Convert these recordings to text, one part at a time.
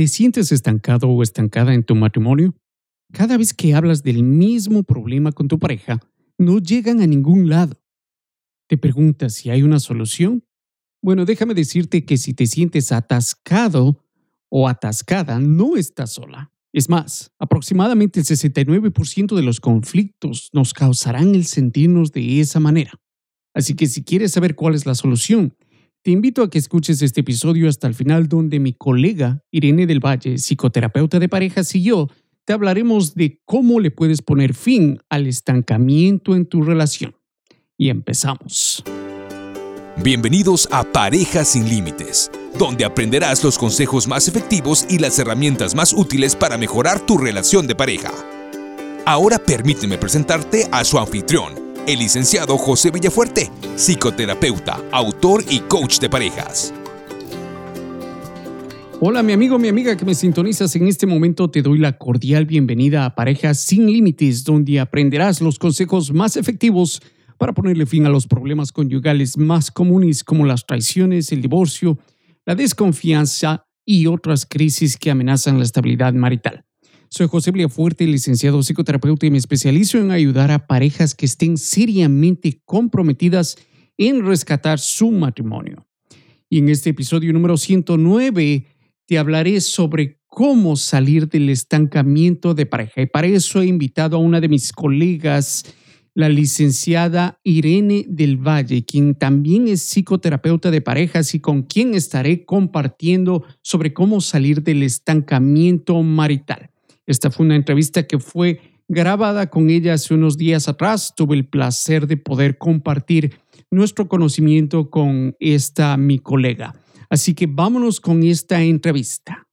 ¿Te sientes estancado o estancada en tu matrimonio? Cada vez que hablas del mismo problema con tu pareja, no llegan a ningún lado. ¿Te preguntas si hay una solución? Bueno, déjame decirte que si te sientes atascado o atascada, no estás sola. Es más, aproximadamente el 69% de los conflictos nos causarán el sentirnos de esa manera. Así que si quieres saber cuál es la solución, te invito a que escuches este episodio hasta el final donde mi colega Irene del Valle, psicoterapeuta de parejas y yo te hablaremos de cómo le puedes poner fin al estancamiento en tu relación. Y empezamos. Bienvenidos a Parejas sin Límites, donde aprenderás los consejos más efectivos y las herramientas más útiles para mejorar tu relación de pareja. Ahora permíteme presentarte a su anfitrión, el licenciado José Villafuerte, psicoterapeuta, autor y coach de parejas. Hola mi amigo, mi amiga que me sintonizas en este momento, te doy la cordial bienvenida a Parejas sin Límites, donde aprenderás los consejos más efectivos para ponerle fin a los problemas conyugales más comunes como las traiciones, el divorcio, la desconfianza y otras crisis que amenazan la estabilidad marital. Soy José Fuerte, licenciado psicoterapeuta y me especializo en ayudar a parejas que estén seriamente comprometidas en rescatar su matrimonio. Y en este episodio número 109 te hablaré sobre cómo salir del estancamiento de pareja. Y para eso he invitado a una de mis colegas, la licenciada Irene del Valle, quien también es psicoterapeuta de parejas y con quien estaré compartiendo sobre cómo salir del estancamiento marital. Esta fue una entrevista que fue grabada con ella hace unos días atrás. Tuve el placer de poder compartir nuestro conocimiento con esta mi colega. Así que vámonos con esta entrevista.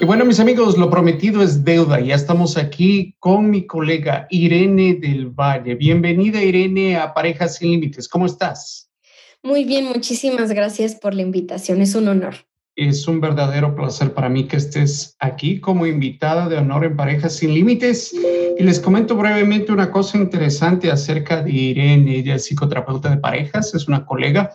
Y bueno, mis amigos, lo prometido es deuda. Ya estamos aquí con mi colega Irene del Valle. Bienvenida, Irene, a Parejas Sin Límites. ¿Cómo estás? Muy bien, muchísimas gracias por la invitación. Es un honor. Es un verdadero placer para mí que estés aquí como invitada de honor en Parejas Sin Límites. Y les comento brevemente una cosa interesante acerca de Irene. Ella es psicoterapeuta de parejas, es una colega.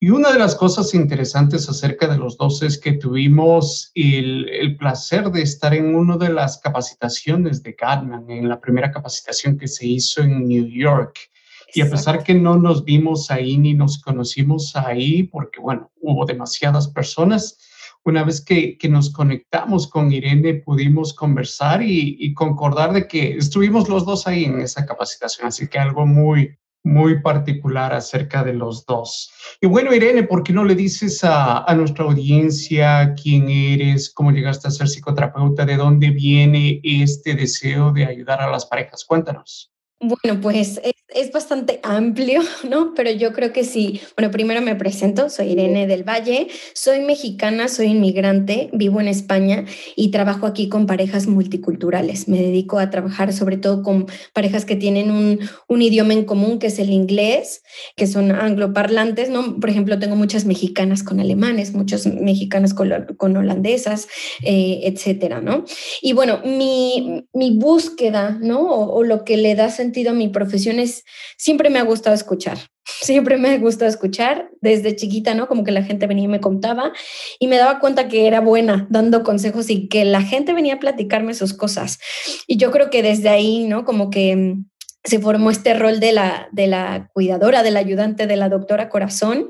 Y una de las cosas interesantes acerca de los dos es que tuvimos el, placer de estar en una de las capacitaciones de Gatman, en la primera capacitación que se hizo en New York. Y a pesar que no nos vimos ahí ni nos conocimos ahí, porque bueno, hubo demasiadas personas, una vez que, que nos conectamos con Irene pudimos conversar y, y, concordar de que estuvimos los dos ahí en esa capacitación, así que algo muy, muy particular acerca de los dos. Y bueno, Irene, ¿por qué no le dices a, a nuestra audiencia quién eres, cómo llegaste a ser psicoterapeuta, de dónde viene este deseo de ayudar a las parejas? Cuéntanos. Bueno, pues es, es, bastante amplio, ¿no? Pero yo creo que sí. Bueno, primero me presento, soy Irene del Valle, soy mexicana, soy inmigrante, vivo en España y trabajo aquí con parejas multiculturales. Me dedico a trabajar sobre todo con parejas que tienen un, un idioma en común, que es el inglés, que son angloparlantes, ¿no? Por ejemplo, tengo muchas mexicanas con alemanes, muchas mexicanas con, con holandesas, eh, etcétera, ¿no? Y bueno, mi, mi búsqueda, ¿no? O, lo que le da sentido sentido mi profesión es, siempre me ha gustado escuchar, siempre me ha gustado escuchar desde chiquita, ¿no? Como que la gente venía y me contaba y me daba cuenta que era buena dando consejos y que la gente venía a platicarme sus cosas. Y yo creo que desde ahí, ¿no? Como que se formó este rol de la, de la cuidadora, del ayudante de la doctora Corazón.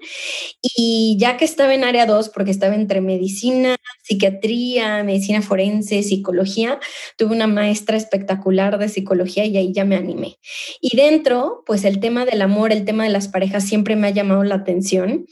Y ya que estaba en área 2, porque estaba entre medicina, psiquiatría, medicina forense, psicología, tuve una maestra espectacular de psicología y ahí ya me animé. Y dentro, pues el tema del amor, el tema de las parejas siempre me ha llamado la atención.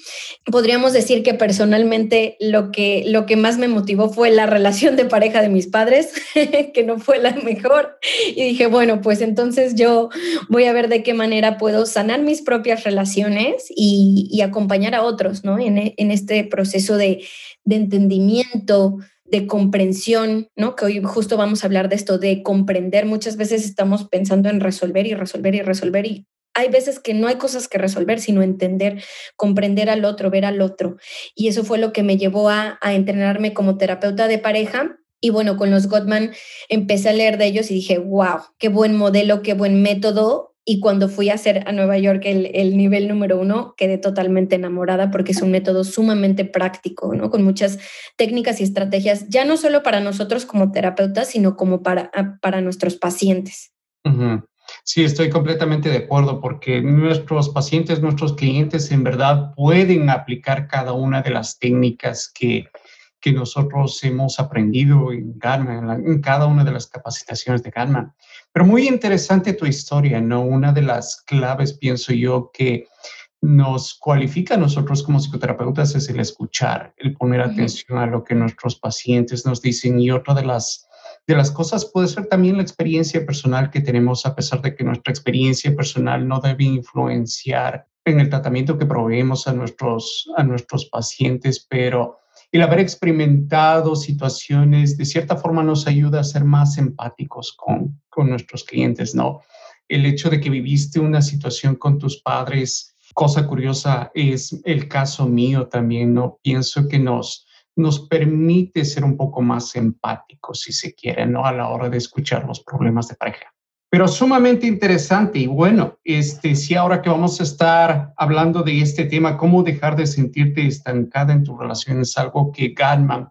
Podríamos decir que personalmente lo que, lo que más me motivó fue la relación de pareja de mis padres, que no fue la mejor. Y dije, bueno, pues entonces yo voy a ver de qué manera puedo sanar mis propias relaciones y, acompañar a otros, ¿no? En este proceso de, de entendimiento, de comprensión, ¿no? Que hoy justo vamos a hablar de esto, de comprender. Muchas veces estamos pensando en resolver y resolver y resolver y hay veces que no hay cosas que resolver, sino entender, comprender al otro, ver al otro. Y eso fue lo que me llevó a, a entrenarme como terapeuta de pareja y bueno, con los Gottman empecé a leer de ellos y dije, wow, qué buen modelo, qué buen método. Y cuando fui a hacer a Nueva York el, el, nivel número uno, quedé totalmente enamorada porque es un método sumamente práctico, ¿no? Con muchas técnicas y estrategias, ya no solo para nosotros como terapeutas, sino como para, para nuestros pacientes. Sí, estoy completamente de acuerdo porque nuestros pacientes, nuestros clientes en verdad pueden aplicar cada una de las técnicas que, que nosotros hemos aprendido en Garma, en, cada una de las capacitaciones de Garma. Pero muy interesante tu historia, ¿no? Una de las claves, pienso yo, que nos cualifica a nosotros como psicoterapeutas es el escuchar, el poner atención a lo que nuestros pacientes nos dicen y otra de las de las cosas puede ser también la experiencia personal que tenemos, a pesar de que nuestra experiencia personal no debe influenciar en el tratamiento que proveemos a nuestros, a nuestros pacientes, pero el haber experimentado situaciones de cierta forma nos ayuda a ser más empáticos con, con nuestros clientes, ¿no? El hecho de que viviste una situación con tus padres, cosa curiosa es el caso mío también, ¿no? Pienso que nos, nos permite ser un poco más empáticos, si se quiere, ¿no? A la hora de escuchar los problemas de pareja. Pero sumamente interesante y bueno, este, sí, ahora que vamos a estar hablando de este tema, cómo dejar de sentirte estancada en tu relación, es algo que Gatman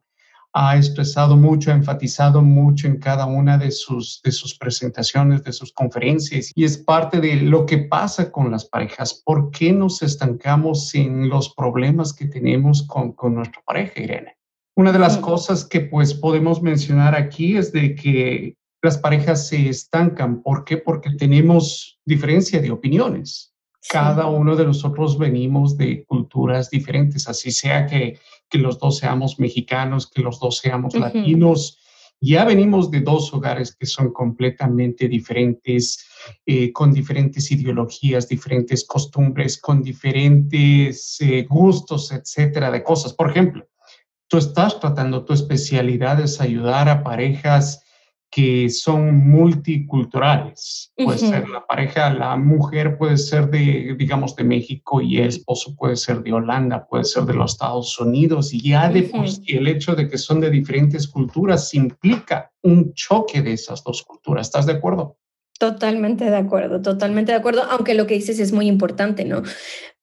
ha expresado mucho, ha enfatizado mucho en cada una de sus, de sus presentaciones, de sus conferencias, y es parte de lo que pasa con las parejas. ¿Por qué nos estancamos en los problemas que tenemos con, con nuestra pareja, Irene? Una de las cosas que pues podemos mencionar aquí es de que las parejas se estancan. ¿Por qué? Porque tenemos diferencia de opiniones. Cada uno de nosotros venimos de culturas diferentes, así sea que, que los dos seamos mexicanos, que los dos seamos latinos. Ya venimos de dos hogares que son completamente diferentes, eh, con diferentes ideologías, diferentes costumbres, con diferentes eh, gustos, etcétera, de cosas. Por ejemplo, tú estás tratando, tu especialidad es ayudar a parejas que son multiculturales. Puede ser la pareja, la mujer puede ser de, digamos, de México y el esposo puede ser de Holanda, puede ser de los Estados Unidos. Y ya de por sí el hecho de que son de diferentes culturas implica un choque de esas dos culturas. ¿Estás de acuerdo? Totalmente de acuerdo, totalmente de acuerdo, aunque lo que dices es muy importante, ¿no?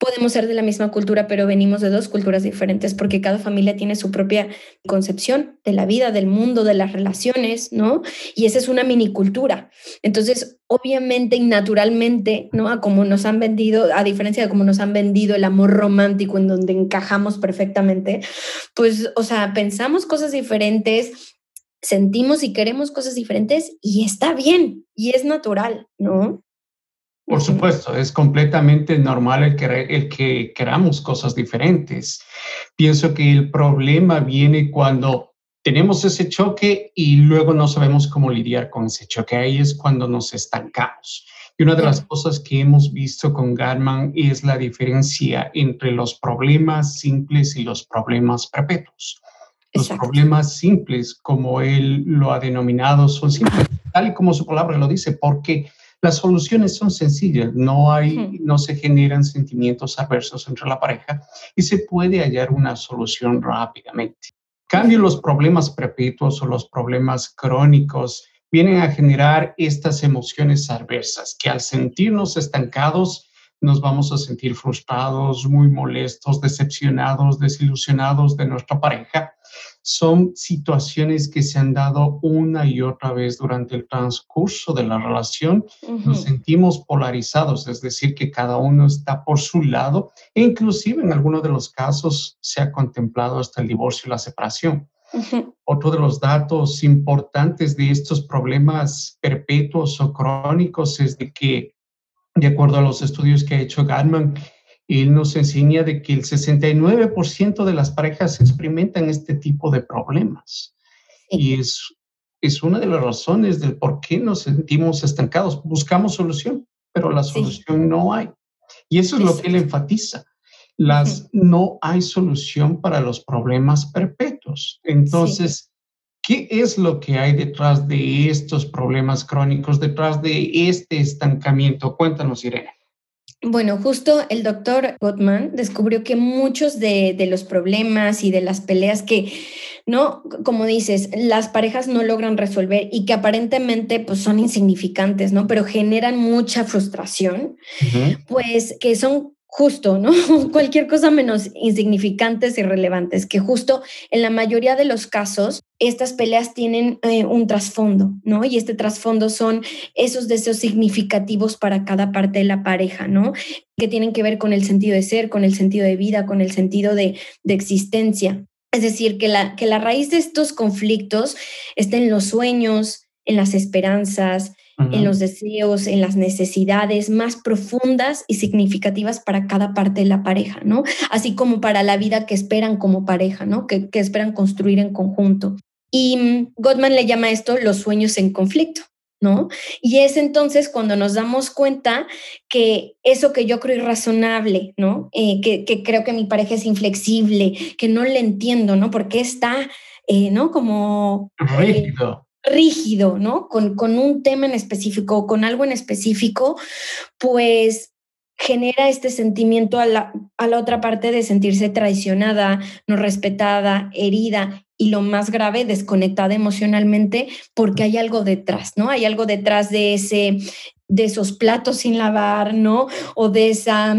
Podemos ser de la misma cultura, pero venimos de dos culturas diferentes porque cada familia tiene su propia concepción de la vida, del mundo, de las relaciones, ¿no? Y esa es una mini cultura. Entonces, obviamente y naturalmente, ¿no? A como nos han vendido, a diferencia de cómo nos han vendido el amor romántico en donde encajamos perfectamente, pues, o sea, pensamos cosas diferentes, sentimos y queremos cosas diferentes y está bien y es natural, ¿no? Por supuesto, es completamente normal el que, el que queramos cosas diferentes. Pienso que el problema viene cuando tenemos ese choque y luego no sabemos cómo lidiar con ese choque. Ahí es cuando nos estancamos. Y una de las cosas que hemos visto con Gatman es la diferencia entre los problemas simples y los problemas perpetuos. Los problemas simples, como él lo ha denominado, son simples, tal y como su palabra lo dice, porque las soluciones son sencillas, no hay, no se generan sentimientos adversos entre la pareja y se puede hallar una solución rápidamente. Cambio los problemas perpetuos o los problemas crónicos vienen a generar estas emociones adversas que al sentirnos estancados nos vamos a sentir frustrados, muy molestos, decepcionados, desilusionados de nuestra pareja son situaciones que se han dado una y otra vez durante el transcurso de la relación. Nos sentimos polarizados, es decir, que cada uno está por su lado e inclusive en algunos de los casos se ha contemplado hasta el divorcio y la separación. Otro de los datos importantes de estos problemas perpetuos o crónicos es de que, de acuerdo a los estudios que ha hecho Gatman, él nos enseña de que el 69% de las parejas experimentan este tipo de problemas. Y es, es una de las razones del por qué nos sentimos estancados. Buscamos solución, pero la solución no hay. Y eso es lo que él enfatiza. Las, No hay solución para los problemas perpetuos. Entonces, ¿qué es lo que hay detrás de estos problemas crónicos, detrás de este estancamiento? Cuéntanos, Irene. Bueno, justo el doctor Gottman descubrió que muchos de, los problemas y de las peleas que, ¿no? Como dices, las parejas no logran resolver y que aparentemente pues, son insignificantes, ¿no? Pero generan mucha frustración, pues que son justo, ¿no? Cualquier cosa menos insignificantes y relevantes, que justo en la mayoría de los casos estas peleas tienen eh, un trasfondo, ¿no? Y este trasfondo son esos deseos significativos para cada parte de la pareja, ¿no? Que tienen que ver con el sentido de ser, con el sentido de vida, con el sentido de, de existencia. Es decir, que la, que la raíz de estos conflictos está en los sueños, en las esperanzas, en los deseos, en las necesidades más profundas y significativas para cada parte de la pareja, ¿no? Así como para la vida que esperan como pareja, ¿no? Que, que esperan construir en conjunto. Y mm, Gottman le llama esto los sueños en conflicto. ¿No? Y es entonces cuando nos damos cuenta que eso que yo creo irrazonable, ¿no? Eh, que, que, creo que mi pareja es inflexible, que no le entiendo, ¿no? Porque está, eh, ¿no? Como... Rígido rígido, ¿no? Con, con un tema en específico, con algo en específico, pues genera este sentimiento a la, a la otra parte de sentirse traicionada, no respetada, herida y lo más grave, desconectada emocionalmente porque hay algo detrás, ¿no? Hay algo detrás de ese de esos platos sin lavar, ¿no? O de esa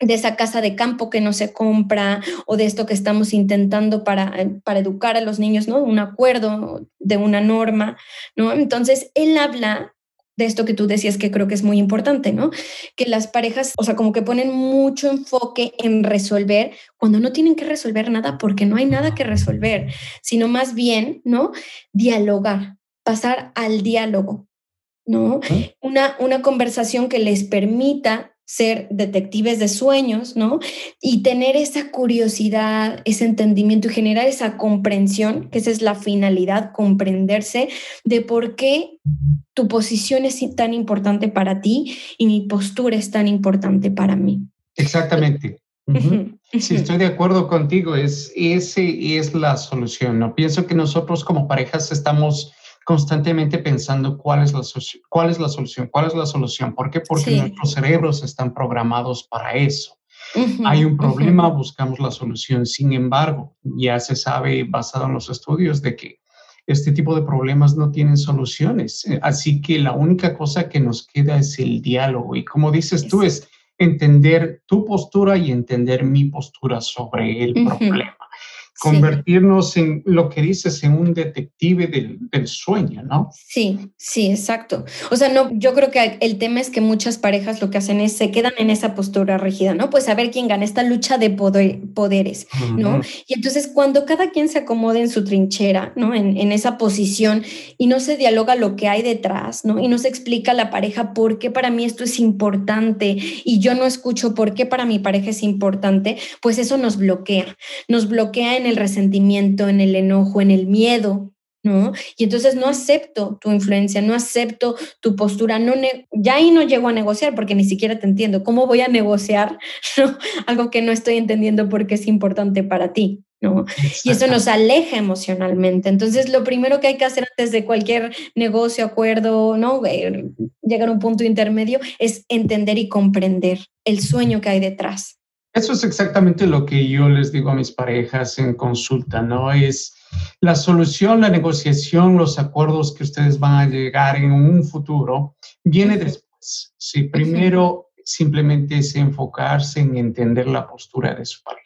de esa casa de campo que no se compra o de esto que estamos intentando para, eh, para educar a los niños, ¿no? Un acuerdo, de una norma, ¿no? Entonces, él habla de esto que tú decías que creo que es muy importante, ¿no? Que las parejas, o sea, como que ponen mucho enfoque en resolver cuando no tienen que resolver nada porque no hay nada que resolver, sino más bien, ¿no? Dialogar, pasar al diálogo, ¿no? Una, una conversación que les permita ser detectives de sueños, ¿no? Y tener esa curiosidad, ese entendimiento y generar esa comprensión, que esa es la finalidad, comprenderse de por qué tu posición es tan importante para ti y mi postura es tan importante para mí. Exactamente. Sí, estoy de acuerdo contigo. Es, ese es la solución. No pienso que nosotros como parejas estamos constantemente pensando cuál es la, cuál es la solución, cuál es la solución. ¿Por qué? Porque nuestros cerebros están programados para eso. Hay un problema, buscamos la solución. Sin embargo, ya se sabe, basado en los estudios, de que este tipo de problemas no tienen soluciones. Eh, así que la única cosa que nos queda es el diálogo. Y como dices tú, es entender tu postura y entender mi postura sobre el problema convertirnos en lo que dices, en un detective del, del, sueño, ¿no? Sí, sí, exacto. O sea, no, yo creo que el tema es que muchas parejas lo que hacen es se quedan en esa postura rígida, ¿no? Pues a ver quién gana esta lucha de poder, poderes, ¿no? Y entonces cuando cada quien se acomode en su trinchera, ¿no? En, en esa posición y no se dialoga lo que hay detrás, ¿no? Y no se explica a la pareja por qué para mí esto es importante y yo no escucho por qué para mi pareja es importante, pues eso nos bloquea, nos bloquea en en el resentimiento, en el enojo, en el miedo, ¿no? Y entonces no acepto tu influencia, no acepto tu postura, no ya ahí no llego a negociar porque ni siquiera te entiendo. ¿Cómo voy a negociar algo que no estoy entendiendo porque es importante para ti? ¿no? Y eso nos aleja emocionalmente. Entonces, lo primero que hay que hacer antes de cualquier negocio, acuerdo, ¿no? Eh, llegar a un punto intermedio es entender y comprender el sueño que hay detrás. Eso es exactamente lo que yo les digo a mis parejas en consulta, ¿no? Es la solución, la negociación, los acuerdos que ustedes van a llegar en un futuro, viene después. Si primero simplemente es enfocarse en entender la postura de su pareja.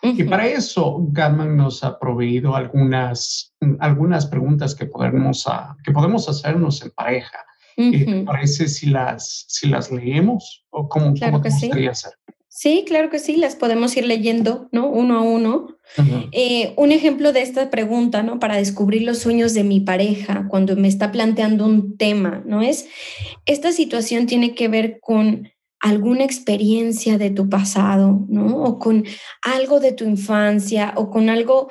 Y para eso, Gatman nos ha proveído algunas, algunas preguntas que podemos, que podemos hacernos en pareja. ¿Te parece si las, si las leemos o cómo, claro que sí. hacer? Sí, claro que sí, las podemos ir leyendo, ¿no? Uno a uno. Eh, un ejemplo de esta pregunta, ¿no? Para descubrir los sueños de mi pareja cuando me está planteando un tema, ¿no? Es, esta situación tiene que ver con alguna experiencia de tu pasado, ¿no? O con algo de tu infancia o con algo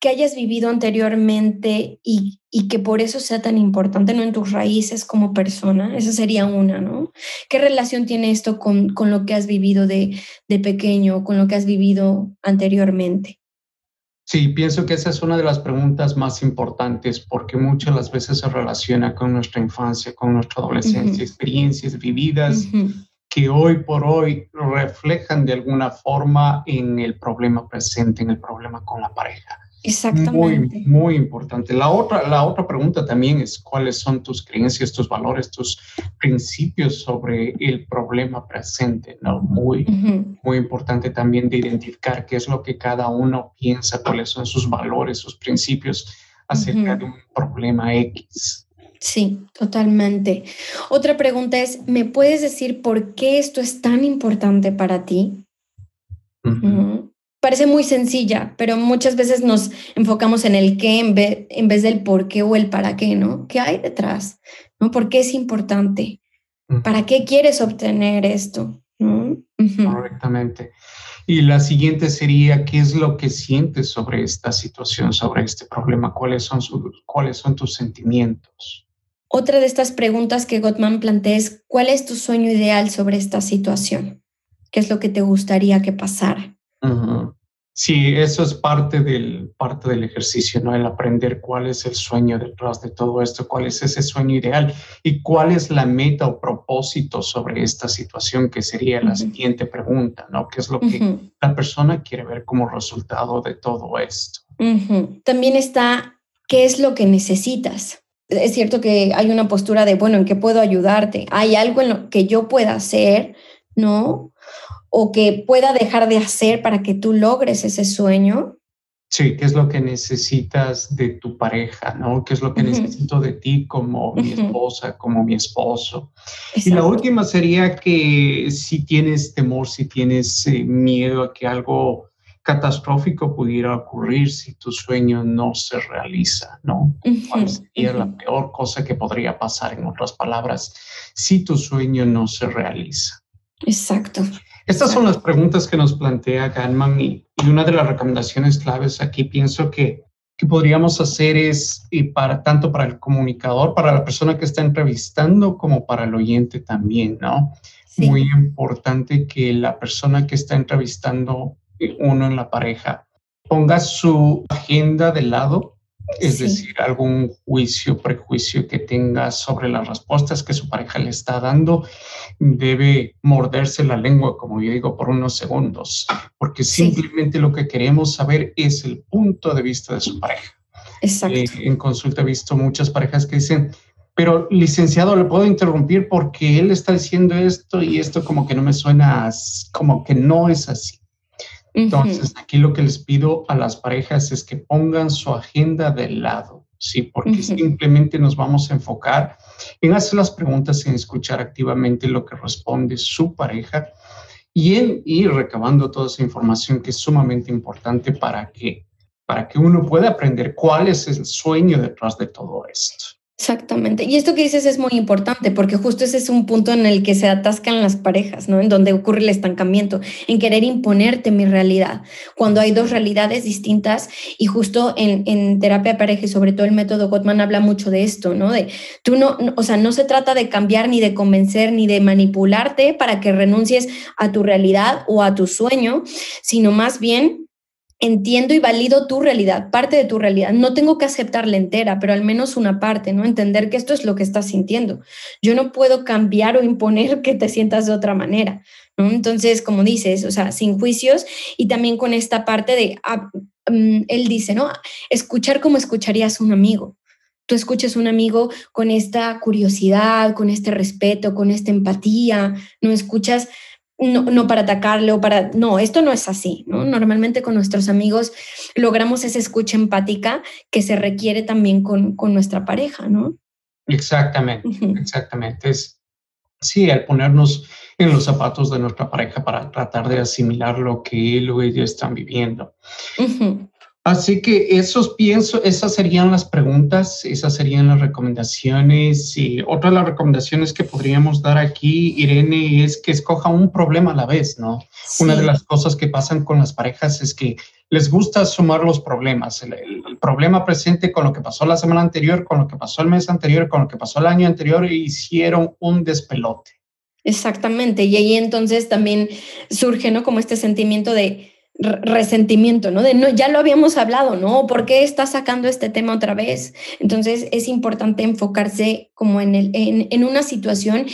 que hayas vivido anteriormente y, que por eso sea tan importante, ¿no? En tus raíces como persona, esa sería una, ¿no? ¿Qué relación tiene esto con, con lo que has vivido de, de pequeño, con lo que has vivido anteriormente? Sí, pienso que esa es una de las preguntas más importantes porque muchas las veces se relaciona con nuestra infancia, con nuestra adolescencia, experiencias vividas que hoy por hoy reflejan de alguna forma en el problema presente, en el problema con la pareja. Exactamente. Muy, muy importante. La otra, la otra pregunta también es cuáles son tus creencias, tus valores, tus principios sobre el problema presente, ¿no? Muy, muy importante también de identificar qué es lo que cada uno piensa, cuáles son sus valores, sus principios acerca de un problema X. Sí, totalmente. Otra pregunta es, ¿me puedes decir por qué esto es tan importante para ti? Parece muy sencilla, pero muchas veces nos enfocamos en el qué en vez, en vez del por qué o el para qué, ¿no? ¿Qué hay detrás? ¿No? ¿Por qué es importante? ¿Para qué quieres obtener esto? Correctamente. Y la siguiente sería, ¿qué es lo que sientes sobre esta situación, sobre este problema? ¿Cuáles son, cuáles son tus sentimientos? Otra de estas preguntas que Gottman plantea es, ¿cuál es tu sueño ideal sobre esta situación? ¿Qué es lo que te gustaría que pasara? Sí, eso es parte del, parte del ejercicio, ¿no? El aprender cuál es el sueño detrás de todo esto, cuál es ese sueño ideal y cuál es la meta o propósito sobre esta situación, que sería la siguiente pregunta, ¿no? ¿Qué es lo que la persona quiere ver como resultado de todo esto? También está, ¿qué es lo que necesitas? Es cierto que hay una postura de, bueno, ¿en qué puedo ayudarte? ¿Hay algo en lo que yo pueda hacer? ¿No? O que pueda dejar de hacer para que tú logres ese sueño? Sí, ¿qué es lo que necesitas de tu pareja, no? ¿Qué es lo que necesito de ti como mi esposa, como mi esposo? Y la última sería que si tienes temor, si tienes eh, miedo a que algo catastrófico pudiera ocurrir si tu sueño no se realiza, ¿no? ¿Cuál sería la peor cosa que podría pasar, en otras palabras, si tu sueño no se realiza? Exacto. Estas son las preguntas que nos plantea Ganman y, una de las recomendaciones claves aquí pienso que, que podríamos hacer es y para tanto para el comunicador, para la persona que está entrevistando, como para el oyente también, ¿no? Muy importante que la persona que está entrevistando eh, uno en la pareja ponga su agenda de lado es decir, algún juicio, prejuicio que tenga sobre las respuestas que su pareja le está dando, debe morderse la lengua, como yo digo, por unos segundos, porque simplemente lo que queremos saber es el punto de vista de su pareja. Exacto. Eh, en consulta he visto muchas parejas que dicen, pero licenciado, le puedo interrumpir porque él está diciendo esto y esto como que no me suena, como que no es así. Entonces, aquí lo que les pido a las parejas es que pongan su agenda de lado, ¿sí? Porque simplemente nos vamos a enfocar en hacer las preguntas, en escuchar activamente lo que responde su pareja y en ir recabando toda esa información que es sumamente importante para que, para que uno pueda aprender cuál es el sueño detrás de todo esto. Exactamente. Y esto que dices es muy importante porque justo ese es un punto en el que se atascan las parejas, ¿no? En donde ocurre el estancamiento, en querer imponerte mi realidad, cuando hay dos realidades distintas y justo en, en terapia de pareja y sobre todo el método Gottman habla mucho de esto, ¿no? De tú no, o sea, no se trata de cambiar ni de convencer ni de manipularte para que renuncies a tu realidad o a tu sueño, sino más bien entiendo y valido tu realidad, parte de tu realidad. No tengo que aceptarla entera, pero al menos una parte, ¿no? Entender que esto es lo que estás sintiendo. Yo no puedo cambiar o imponer que te sientas de otra manera, ¿no? Entonces, como dices, o sea, sin juicios y también con esta parte de, ah, mm, él dice, ¿no? Escuchar como escucharías un amigo. Tú escuchas un amigo con esta curiosidad, con este respeto, con esta empatía, no escuchas no, no, para atacarle o para... No, esto no es así, ¿no? Normalmente con nuestros amigos logramos esa escucha empática que se requiere también con, con nuestra pareja, ¿no? Exactamente, exactamente. Es, sí, al ponernos en los zapatos de nuestra pareja para tratar de asimilar lo que él o ella están viviendo. Así que esos pienso, esas serían las preguntas, esas serían las recomendaciones. Y otra de las recomendaciones que podríamos dar aquí, Irene, es que escoja un problema a la vez, ¿no? Una de las cosas que pasan con las parejas es que les gusta sumar los problemas, el, problema presente con lo que pasó la semana anterior, con lo que pasó el mes anterior, con lo que pasó el año anterior, e hicieron un despelote. Exactamente, y ahí entonces también surge, ¿no? Como este sentimiento de resentimiento, ¿no? De no, ya lo habíamos hablado, ¿no? ¿Por qué estás sacando este tema otra vez? Entonces es importante enfocarse como en, el, en, una situación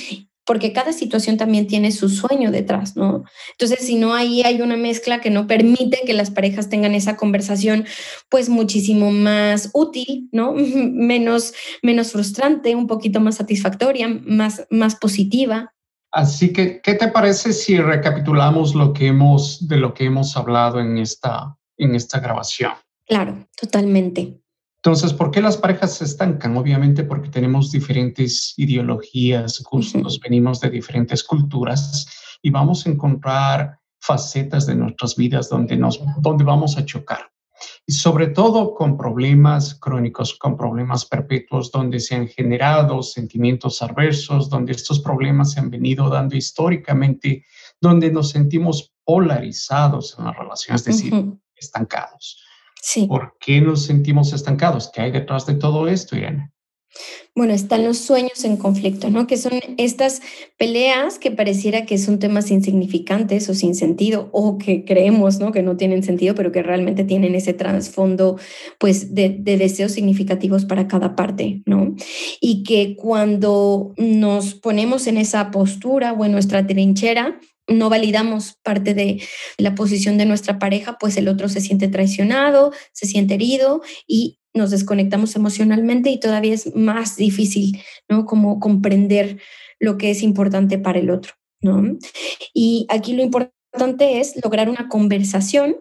porque cada situación también tiene su sueño detrás, ¿no? Entonces, si no, ahí hay una mezcla que no permite que las parejas tengan esa conversación, pues muchísimo más útil, ¿no? menos, menos frustrante, un poquito más satisfactoria, más, más positiva. Así que, ¿qué te parece si recapitulamos lo que hemos, de lo que hemos hablado en esta, en esta grabación? Claro, totalmente. Entonces, ¿por qué las parejas se estancan? Obviamente porque tenemos diferentes ideologías, gustos, venimos de diferentes culturas y vamos a encontrar facetas de nuestras vidas donde, nos, donde vamos a chocar. Y sobre todo con problemas crónicos, con problemas perpetuos, donde se han generado sentimientos adversos, donde estos problemas se han venido dando históricamente, donde nos sentimos polarizados en las relaciones, es decir, estancados. ¿Por qué nos sentimos estancados? ¿Qué hay detrás de todo esto, Irene? Bueno, están los sueños en conflicto, ¿no? Que son estas peleas que pareciera que son temas insignificantes o sin sentido, o que creemos, ¿no? Que no tienen sentido, pero que realmente tienen ese trasfondo, pues, de, de deseos significativos para cada parte, ¿no? Y que cuando nos ponemos en esa postura o en nuestra trinchera, no validamos parte de la posición de nuestra pareja, pues el otro se siente traicionado, se siente herido y nos desconectamos emocionalmente y todavía es más difícil, ¿no? Como comprender lo que es importante para el otro, ¿no? Y aquí lo importante es lograr una conversación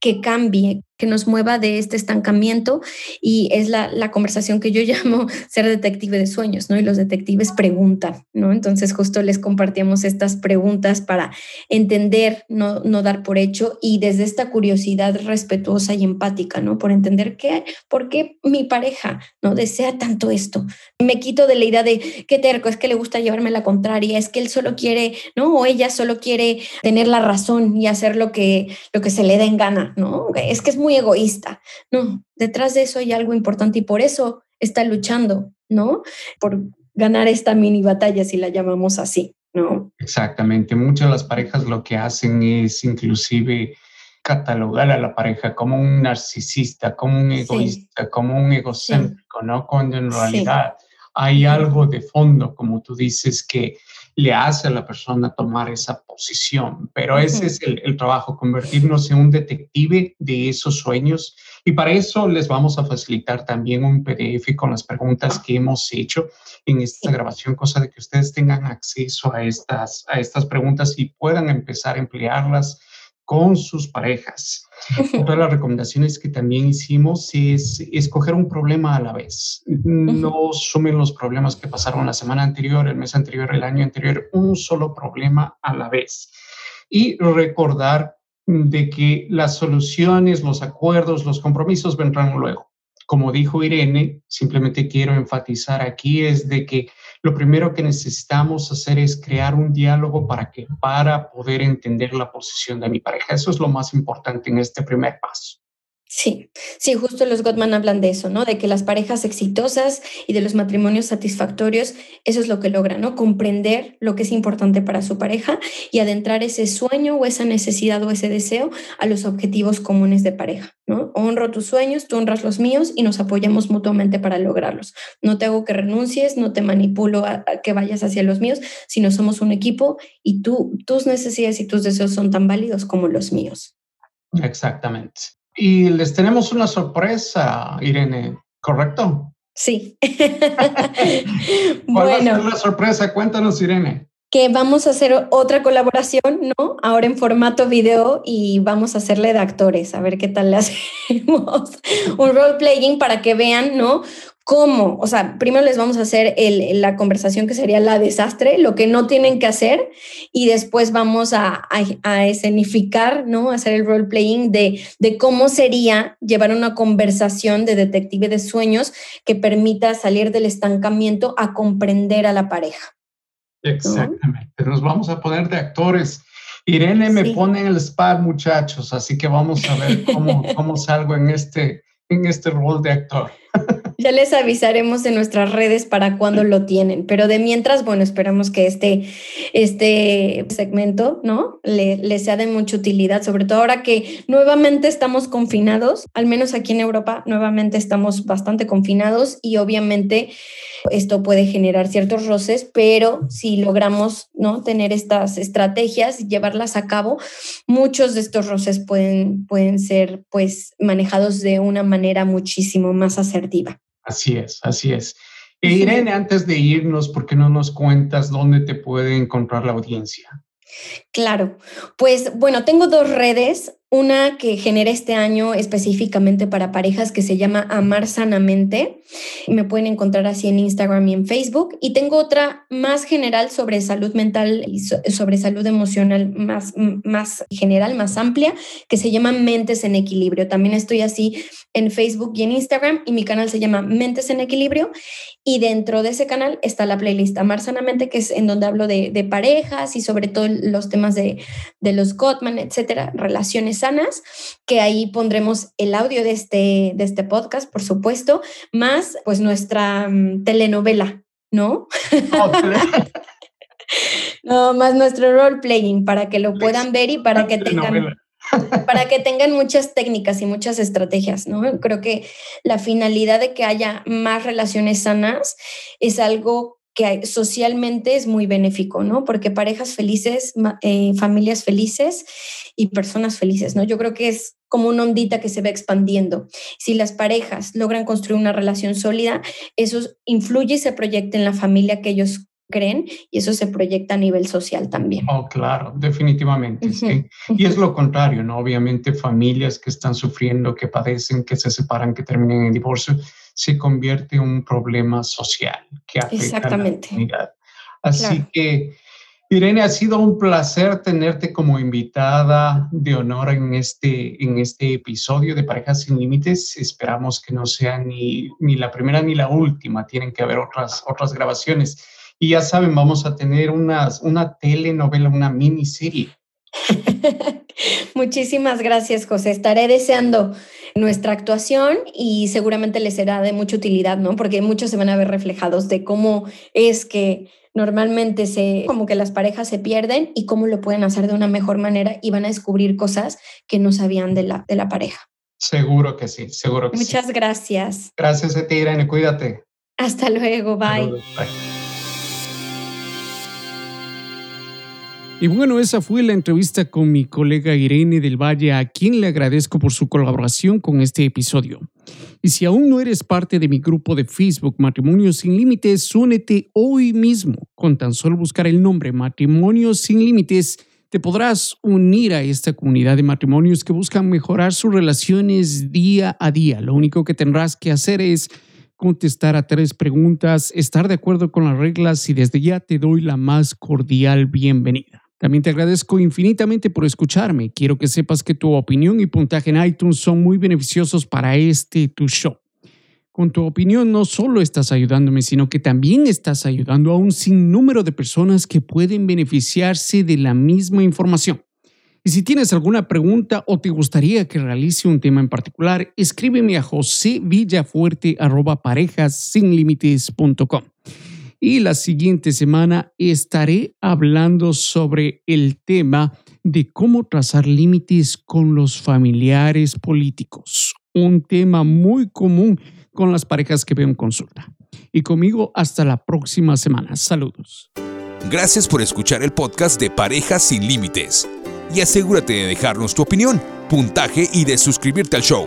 que cambie, que nos mueva de este estancamiento y es la, la, conversación que yo llamo ser detective de sueños, ¿no? Y los detectives preguntan, ¿no? Entonces justo les compartíamos estas preguntas para entender, no, no dar por hecho y desde esta curiosidad respetuosa y empática, ¿no? Por entender qué, por qué mi pareja, ¿no? Desea tanto esto. Me quito de la idea de qué terco, es que le gusta llevarme la contraria, es que él solo quiere, ¿no? O ella solo quiere tener la razón y hacer lo que, lo que se le dé en gana, ¿no? Es que es muy egoísta. No, detrás de eso hay algo importante y por eso está luchando, ¿no? Por ganar esta mini batalla, si la llamamos así, ¿no? Exactamente. Muchas de las parejas lo que hacen es inclusive catalogar a la pareja como un narcisista, como un egoísta, como un egocéntrico, ¿no? Cuando en realidad hay algo de fondo, como tú dices, que le hace a la persona tomar esa posición. Pero ese es el, trabajo, convertirnos en un detective de esos sueños. Y para eso les vamos a facilitar también un PDF con las preguntas que hemos hecho en esta grabación, cosa de que ustedes tengan acceso a estas, a estas preguntas y puedan empezar a emplearlas con sus parejas. Otra de las recomendaciones que también hicimos es escoger un problema a la vez. No sumen los problemas que pasaron la semana anterior, el mes anterior, el año anterior, un solo problema a la vez. Y recordar de que las soluciones, los acuerdos, los compromisos vendrán luego. Como dijo Irene, simplemente quiero enfatizar aquí es de que lo primero que necesitamos hacer es crear un diálogo para que para poder entender la posición de mi pareja. Eso es lo más importante en este primer paso. Sí, sí, justo los Gottman hablan de eso, ¿no? De que las parejas exitosas y de los matrimonios satisfactorios, eso es lo que logran, ¿no? Comprender lo que es importante para su pareja y adentrar ese sueño o esa necesidad o ese deseo a los objetivos comunes de pareja, ¿no? Honro tus sueños, tú honras los míos y nos apoyamos mutuamente para lograrlos. No te hago que renuncies, no te manipulo a, que vayas hacia los míos, sino somos un equipo y tú, tus necesidades y tus deseos son tan válidos como los míos. Exactamente. Y les tenemos una sorpresa, Irene, ¿correcto? Sí. bueno. la sorpresa? Cuéntanos, Irene. Que vamos a hacer otra colaboración, ¿no? Ahora en formato video y vamos a hacerle de actores, a ver qué tal le hacemos. Un role playing para que vean, ¿no? Cómo, o sea, primero les vamos a hacer la conversación que sería la desastre, lo que no tienen que hacer, y después vamos a, escenificar, ¿no? Hacer el role playing de, de cómo sería llevar una conversación de detective de sueños que permita salir del estancamiento a comprender a la pareja. Exactamente. Nos vamos a poner de actores. Irene me pone en el spa, muchachos, así que vamos a ver cómo, cómo salgo en este, en este rol de actor. Ya les avisaremos en nuestras redes para cuando lo tienen, pero de mientras, bueno, esperamos que este, este segmento, ¿no? Le, le sea de mucha utilidad, sobre todo ahora que nuevamente estamos confinados, al menos aquí en Europa, nuevamente estamos bastante confinados y obviamente esto puede generar ciertos roces, pero si logramos ¿no? tener estas estrategias y llevarlas a cabo, muchos de estos roces pueden, pueden ser pues, manejados de una manera muchísimo más asertiva. Así es, así es. E Irene, antes de irnos, ¿por qué no nos cuentas dónde te puede encontrar la audiencia? Claro, pues bueno, tengo dos redes. Una que generé este año específicamente para parejas que se llama Amar Sanamente. Me pueden encontrar así en Instagram y en Facebook. Y tengo otra más general sobre salud mental y sobre salud emocional más, más general, más amplia, que se llama Mentes en Equilibrio. También estoy así en Facebook y en Instagram y mi canal se llama Mentes en Equilibrio. Y dentro de ese canal está la playlist Amar Sanamente, que es en donde hablo de, de parejas y sobre todo los temas de, de los Gottman, etcétera, relaciones sanas, que ahí pondremos el audio de este, de este podcast, por supuesto, más pues nuestra mm, telenovela, ¿no? no, más nuestro role playing para que lo puedan ver y para que tengan para que tengan muchas técnicas y muchas estrategias, ¿no? Creo que la finalidad de que haya más relaciones sanas es algo que socialmente es muy benéfico, ¿no? Porque parejas felices, eh, familias felices y personas felices, ¿no? Yo creo que es como una ondita que se va expandiendo. Si las parejas logran construir una relación sólida, eso influye y se proyecta en la familia que ellos creen y eso se proyecta a nivel social también. Oh, claro, definitivamente, sí. Y es lo contrario, ¿no? Obviamente familias que están sufriendo, que padecen, que se separan, que terminan en divorcio, se convierte en un problema social que afecta Exactamente. a la comunidad. Así que, Irene, ha sido un placer tenerte como invitada de honor en este, en este episodio de Parejas sin Límites. Esperamos que no sea ni, ni la primera ni la última. Tienen que haber otras, otras grabaciones. Y ya saben, vamos a tener unas, una telenovela, una miniserie. Muchísimas gracias, José. Estaré deseando nuestra actuación y seguramente les será de mucha utilidad, ¿no? Porque muchos se van a ver reflejados de cómo es que normalmente se, como que las parejas se pierden y cómo lo pueden hacer de una mejor manera y van a descubrir cosas que no sabían de la, de la pareja. Seguro que sí, seguro que Muchas gracias. Gracias a ti, Irene. Cuídate. Hasta luego. bye. bye. Y bueno, esa fue la entrevista con mi colega Irene del Valle, a quien le agradezco por su colaboración con este episodio. Y si aún no eres parte de mi grupo de Facebook Matrimonios sin Límites, únete hoy mismo. Con tan solo buscar el nombre Matrimonios sin Límites, te podrás unir a esta comunidad de matrimonios que buscan mejorar sus relaciones día a día. Lo único que tendrás que hacer es contestar a tres preguntas, estar de acuerdo con las reglas y desde ya te doy la más cordial bienvenida. También te agradezco infinitamente por escucharme. Quiero que sepas que tu opinión y puntaje en iTunes son muy beneficiosos para este tu show. Con tu opinión no solo estás ayudándome, sino que también estás ayudando a un sinnúmero de personas que pueden beneficiarse de la misma información. Y si tienes alguna pregunta o te gustaría que realice un tema en particular, escríbeme a josevillafuerte.parejasinlimites.com y la siguiente semana estaré hablando sobre el tema de cómo trazar límites con los familiares políticos, un tema muy común con las parejas que veo en consulta. Y conmigo hasta la próxima semana. Saludos. Gracias por escuchar el podcast de Parejas sin Límites. Y asegúrate de dejarnos tu opinión, puntaje y de suscribirte al show.